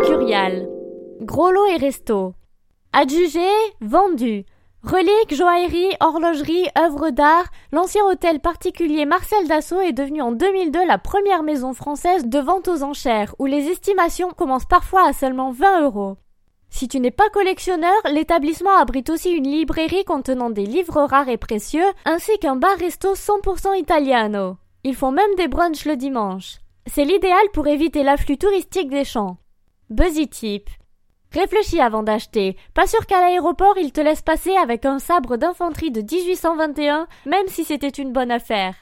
Mercurial. Gros lot et resto. Adjugé, vendu. Reliques, joaillerie, horlogerie, œuvres d'art, l'ancien hôtel particulier Marcel Dassault est devenu en 2002 la première maison française de vente aux enchères, où les estimations commencent parfois à seulement 20 euros. Si tu n'es pas collectionneur, l'établissement abrite aussi une librairie contenant des livres rares et précieux, ainsi qu'un bar-resto 100% italiano. Ils font même des brunchs le dimanche. C'est l'idéal pour éviter l'afflux touristique des champs. Buzzy Tip. Réfléchis avant d'acheter. Pas sûr qu'à l'aéroport ils te laissent passer avec un sabre d'infanterie de 1821, même si c'était une bonne affaire.